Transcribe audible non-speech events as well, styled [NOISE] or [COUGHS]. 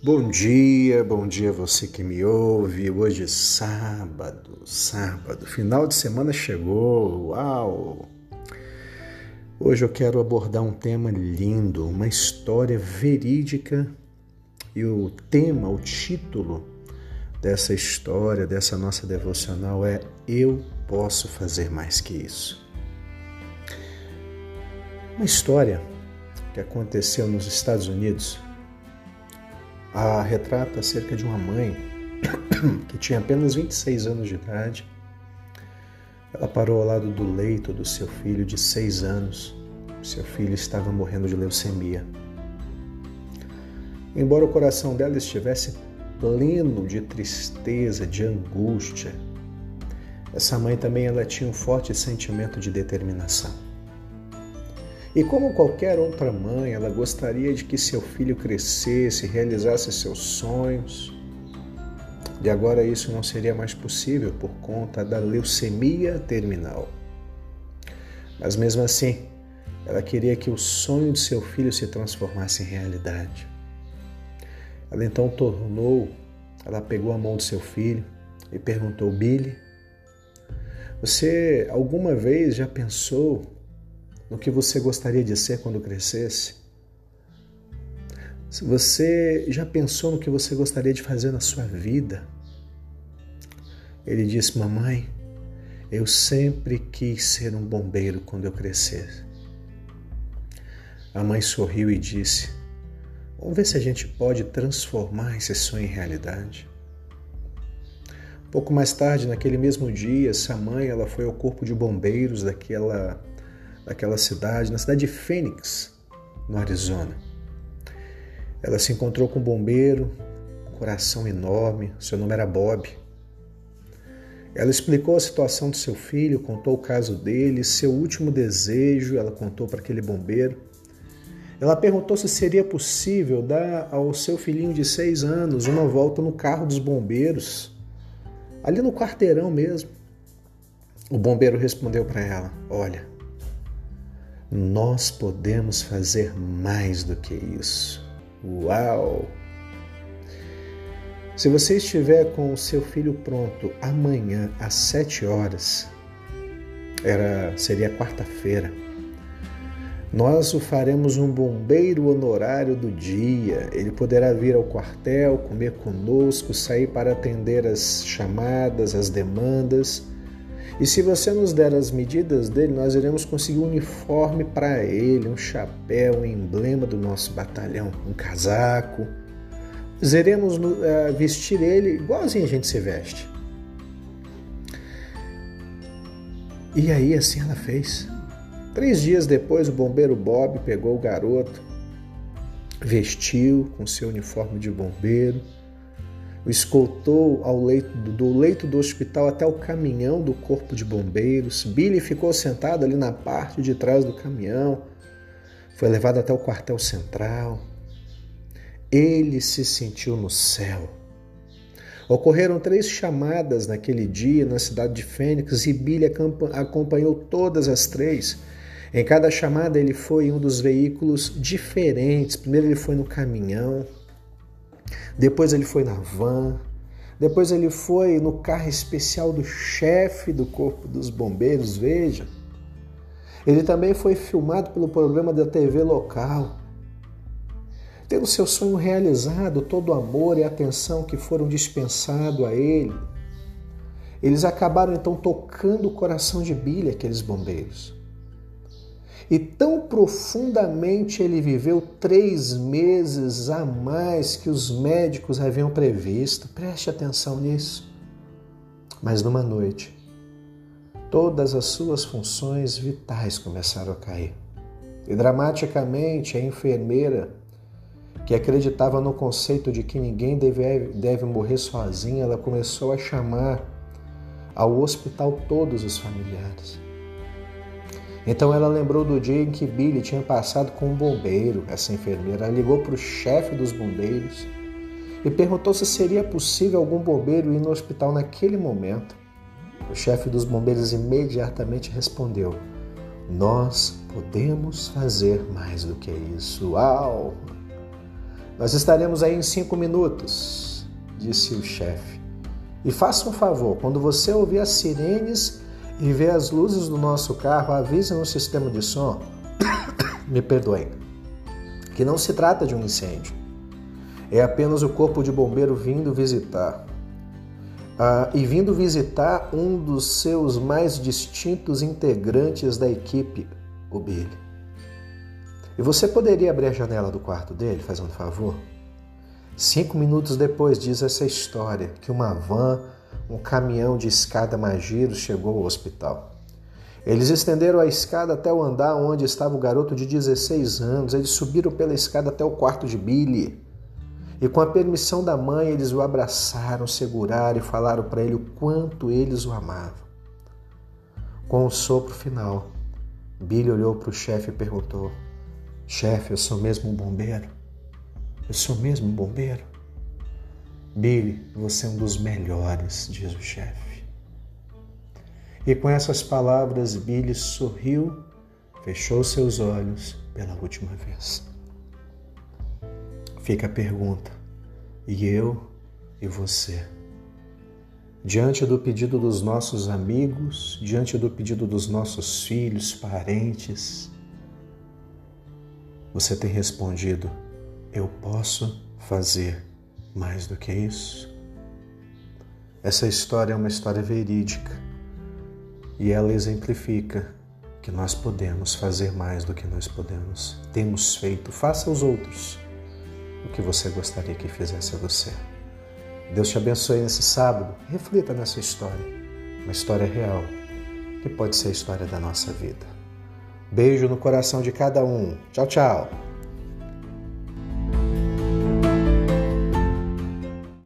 Bom dia, bom dia você que me ouve. Hoje é sábado, sábado, final de semana chegou. Uau! Hoje eu quero abordar um tema lindo, uma história verídica e o tema, o título dessa história, dessa nossa devocional é Eu posso fazer mais que isso. Uma história que aconteceu nos Estados Unidos a retrata acerca de uma mãe [COUGHS] que tinha apenas 26 anos de idade. Ela parou ao lado do leito do seu filho de seis anos. Seu filho estava morrendo de leucemia. Embora o coração dela estivesse pleno de tristeza, de angústia, essa mãe também ela tinha um forte sentimento de determinação. E como qualquer outra mãe, ela gostaria de que seu filho crescesse, realizasse seus sonhos. E agora isso não seria mais possível por conta da leucemia terminal. Mas mesmo assim, ela queria que o sonho de seu filho se transformasse em realidade. Ela então tornou, ela pegou a mão do seu filho e perguntou: Billy, você alguma vez já pensou no que você gostaria de ser quando crescesse? Se você já pensou no que você gostaria de fazer na sua vida? Ele disse: Mamãe, eu sempre quis ser um bombeiro quando eu crescer. A mãe sorriu e disse: Vamos ver se a gente pode transformar esse sonho em realidade. Pouco mais tarde, naquele mesmo dia, essa mãe ela foi ao corpo de bombeiros daquela daquela cidade, na cidade de Phoenix, no Arizona. Ela se encontrou com um bombeiro, um coração enorme, seu nome era Bob. Ela explicou a situação do seu filho, contou o caso dele, seu último desejo, ela contou para aquele bombeiro. Ela perguntou se seria possível dar ao seu filhinho de seis anos uma volta no carro dos bombeiros, ali no quarteirão mesmo. O bombeiro respondeu para ela: Olha, nós podemos fazer mais do que isso. Uau! Se você estiver com o seu filho pronto amanhã às sete horas, era seria quarta-feira. Nós o faremos um bombeiro honorário do dia. Ele poderá vir ao quartel, comer conosco, sair para atender as chamadas, as demandas e se você nos der as medidas dele, nós iremos conseguir um uniforme para ele, um chapéu, um emblema do nosso batalhão, um casaco. Nós iremos uh, vestir ele igualzinho a gente se veste. E aí assim ela fez. Três dias depois, o bombeiro Bob pegou o garoto, vestiu com seu uniforme de bombeiro o escoltou leito, do leito do hospital até o caminhão do corpo de bombeiros. Billy ficou sentado ali na parte de trás do caminhão. Foi levado até o quartel central. Ele se sentiu no céu. Ocorreram três chamadas naquele dia na cidade de Fênix e Billy acompanhou todas as três. Em cada chamada ele foi em um dos veículos diferentes. Primeiro ele foi no caminhão, depois ele foi na van, depois ele foi no carro especial do chefe do Corpo dos Bombeiros, veja. Ele também foi filmado pelo programa da TV local. Tendo seu sonho realizado, todo o amor e atenção que foram dispensados a ele, eles acabaram então tocando o coração de Billy, aqueles bombeiros. E tão profundamente ele viveu três meses a mais que os médicos haviam previsto. Preste atenção nisso. Mas numa noite, todas as suas funções vitais começaram a cair. E dramaticamente a enfermeira, que acreditava no conceito de que ninguém deve, deve morrer sozinha, ela começou a chamar ao hospital todos os familiares. Então ela lembrou do dia em que Billy tinha passado com um bombeiro. Essa enfermeira ligou para o chefe dos bombeiros e perguntou se seria possível algum bombeiro ir no hospital naquele momento. O chefe dos bombeiros imediatamente respondeu: Nós podemos fazer mais do que isso. Uau! Nós estaremos aí em cinco minutos, disse o chefe. E faça um favor, quando você ouvir as sirenes e ver as luzes do nosso carro, avise no sistema de som. [COUGHS] Me perdoem. Que não se trata de um incêndio. É apenas o corpo de bombeiro vindo visitar. Ah, e vindo visitar um dos seus mais distintos integrantes da equipe, o Billy. E você poderia abrir a janela do quarto dele, fazendo um favor? Cinco minutos depois, diz essa história, que uma van, um caminhão de escada mais giro chegou ao hospital. Eles estenderam a escada até o andar onde estava o garoto de 16 anos. Eles subiram pela escada até o quarto de Billy. E com a permissão da mãe, eles o abraçaram, seguraram e falaram para ele o quanto eles o amavam. Com o sopro final, Billy olhou para o chefe e perguntou: Chefe, eu sou mesmo um bombeiro? Eu sou mesmo um bombeiro? Billy, você é um dos melhores, diz o chefe. E com essas palavras, Billy sorriu, fechou seus olhos pela última vez. Fica a pergunta: e eu e você? Diante do pedido dos nossos amigos, diante do pedido dos nossos filhos, parentes, você tem respondido: eu posso fazer mais do que isso? Essa história é uma história verídica e ela exemplifica que nós podemos fazer mais do que nós podemos. Temos feito, faça aos outros o que você gostaria que fizesse a você. Deus te abençoe nesse sábado. Reflita nessa história, uma história real, que pode ser a história da nossa vida. Beijo no coração de cada um. Tchau, tchau.